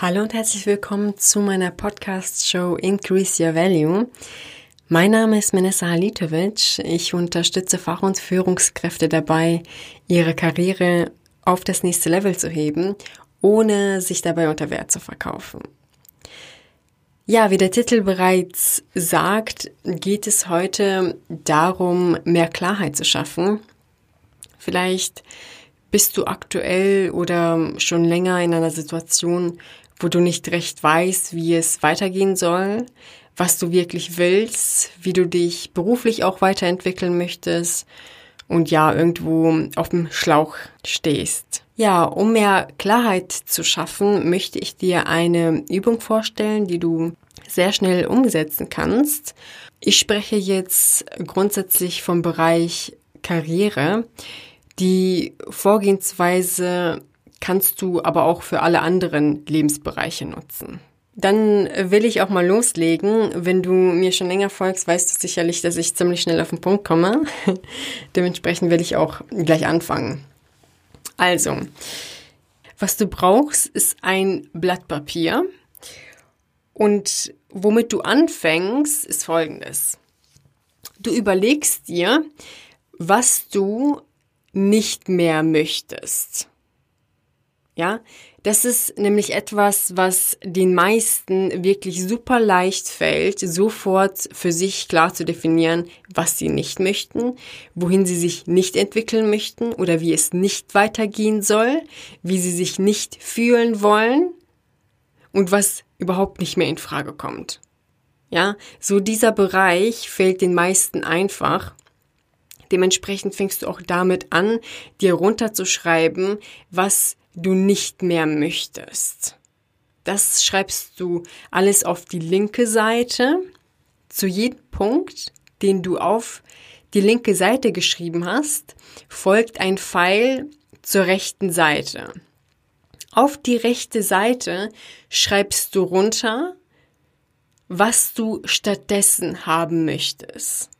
Hallo und herzlich willkommen zu meiner Podcast-Show Increase Your Value. Mein Name ist Menessa Halitovic. Ich unterstütze Fach- und Führungskräfte dabei, ihre Karriere auf das nächste Level zu heben, ohne sich dabei unter Wert zu verkaufen. Ja, wie der Titel bereits sagt, geht es heute darum, mehr Klarheit zu schaffen. Vielleicht bist du aktuell oder schon länger in einer Situation, wo du nicht recht weißt, wie es weitergehen soll, was du wirklich willst, wie du dich beruflich auch weiterentwickeln möchtest und ja, irgendwo auf dem Schlauch stehst. Ja, um mehr Klarheit zu schaffen, möchte ich dir eine Übung vorstellen, die du sehr schnell umsetzen kannst. Ich spreche jetzt grundsätzlich vom Bereich Karriere. Die Vorgehensweise kannst du aber auch für alle anderen Lebensbereiche nutzen. Dann will ich auch mal loslegen. Wenn du mir schon länger folgst, weißt du sicherlich, dass ich ziemlich schnell auf den Punkt komme. Dementsprechend will ich auch gleich anfangen. Also, was du brauchst, ist ein Blatt Papier. Und womit du anfängst, ist folgendes. Du überlegst dir, was du nicht mehr möchtest. Ja, das ist nämlich etwas, was den meisten wirklich super leicht fällt, sofort für sich klar zu definieren, was sie nicht möchten, wohin sie sich nicht entwickeln möchten oder wie es nicht weitergehen soll, wie sie sich nicht fühlen wollen und was überhaupt nicht mehr in Frage kommt. Ja, so dieser Bereich fällt den meisten einfach. Dementsprechend fängst du auch damit an, dir runterzuschreiben, was du nicht mehr möchtest. Das schreibst du alles auf die linke Seite. Zu jedem Punkt, den du auf die linke Seite geschrieben hast, folgt ein Pfeil zur rechten Seite. Auf die rechte Seite schreibst du runter, was du stattdessen haben möchtest.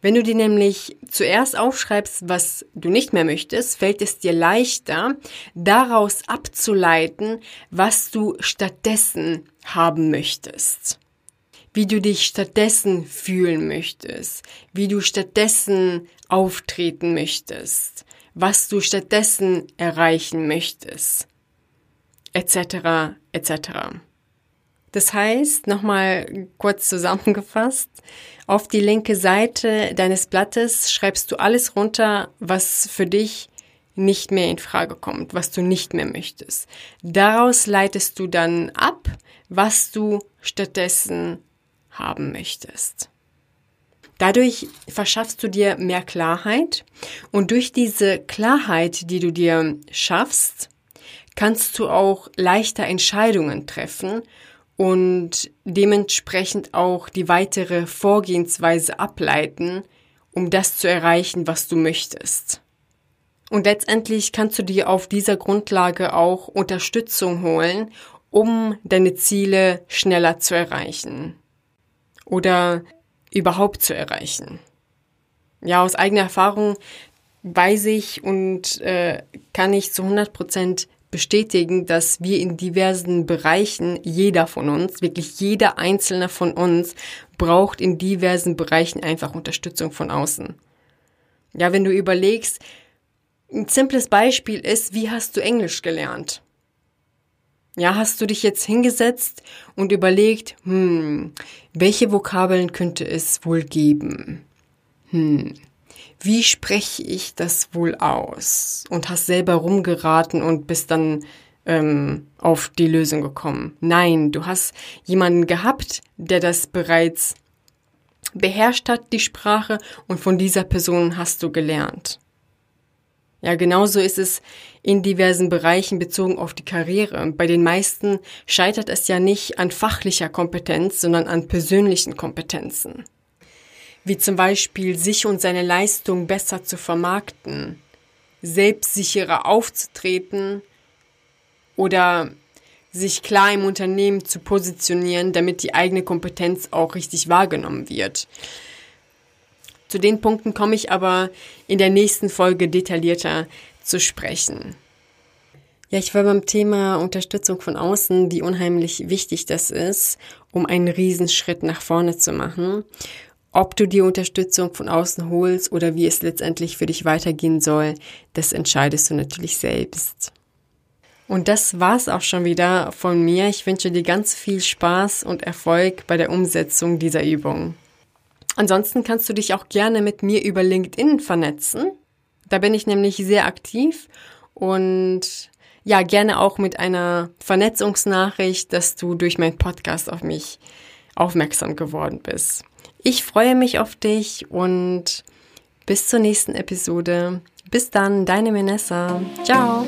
Wenn du dir nämlich zuerst aufschreibst, was du nicht mehr möchtest, fällt es dir leichter, daraus abzuleiten, was du stattdessen haben möchtest. Wie du dich stattdessen fühlen möchtest, wie du stattdessen auftreten möchtest, was du stattdessen erreichen möchtest, etc., etc. Das heißt, nochmal kurz zusammengefasst, auf die linke Seite deines Blattes schreibst du alles runter, was für dich nicht mehr in Frage kommt, was du nicht mehr möchtest. Daraus leitest du dann ab, was du stattdessen haben möchtest. Dadurch verschaffst du dir mehr Klarheit und durch diese Klarheit, die du dir schaffst, kannst du auch leichter Entscheidungen treffen und dementsprechend auch die weitere Vorgehensweise ableiten, um das zu erreichen, was du möchtest. Und letztendlich kannst du dir auf dieser Grundlage auch Unterstützung holen, um deine Ziele schneller zu erreichen oder überhaupt zu erreichen. Ja, aus eigener Erfahrung weiß ich und äh, kann ich zu 100 Prozent bestätigen, dass wir in diversen Bereichen, jeder von uns, wirklich jeder einzelne von uns, braucht in diversen Bereichen einfach Unterstützung von außen. Ja, wenn du überlegst, ein simples Beispiel ist, wie hast du Englisch gelernt? Ja, hast du dich jetzt hingesetzt und überlegt, hm, welche Vokabeln könnte es wohl geben? Hm, wie spreche ich das wohl aus? Und hast selber rumgeraten und bist dann ähm, auf die Lösung gekommen. Nein, du hast jemanden gehabt, der das bereits beherrscht hat, die Sprache, und von dieser Person hast du gelernt. Ja, genauso ist es in diversen Bereichen bezogen auf die Karriere. Bei den meisten scheitert es ja nicht an fachlicher Kompetenz, sondern an persönlichen Kompetenzen wie zum Beispiel sich und seine Leistung besser zu vermarkten, selbstsicherer aufzutreten oder sich klar im Unternehmen zu positionieren, damit die eigene Kompetenz auch richtig wahrgenommen wird. Zu den Punkten komme ich aber in der nächsten Folge detaillierter zu sprechen. Ja, ich war beim Thema Unterstützung von außen, wie unheimlich wichtig das ist, um einen Riesenschritt nach vorne zu machen. Ob du die Unterstützung von außen holst oder wie es letztendlich für dich weitergehen soll, das entscheidest du natürlich selbst. Und das war's auch schon wieder von mir. Ich wünsche dir ganz viel Spaß und Erfolg bei der Umsetzung dieser Übung. Ansonsten kannst du dich auch gerne mit mir über LinkedIn vernetzen. Da bin ich nämlich sehr aktiv und ja, gerne auch mit einer Vernetzungsnachricht, dass du durch meinen Podcast auf mich aufmerksam geworden bist. Ich freue mich auf dich und bis zur nächsten Episode. Bis dann, deine Vanessa. Ciao.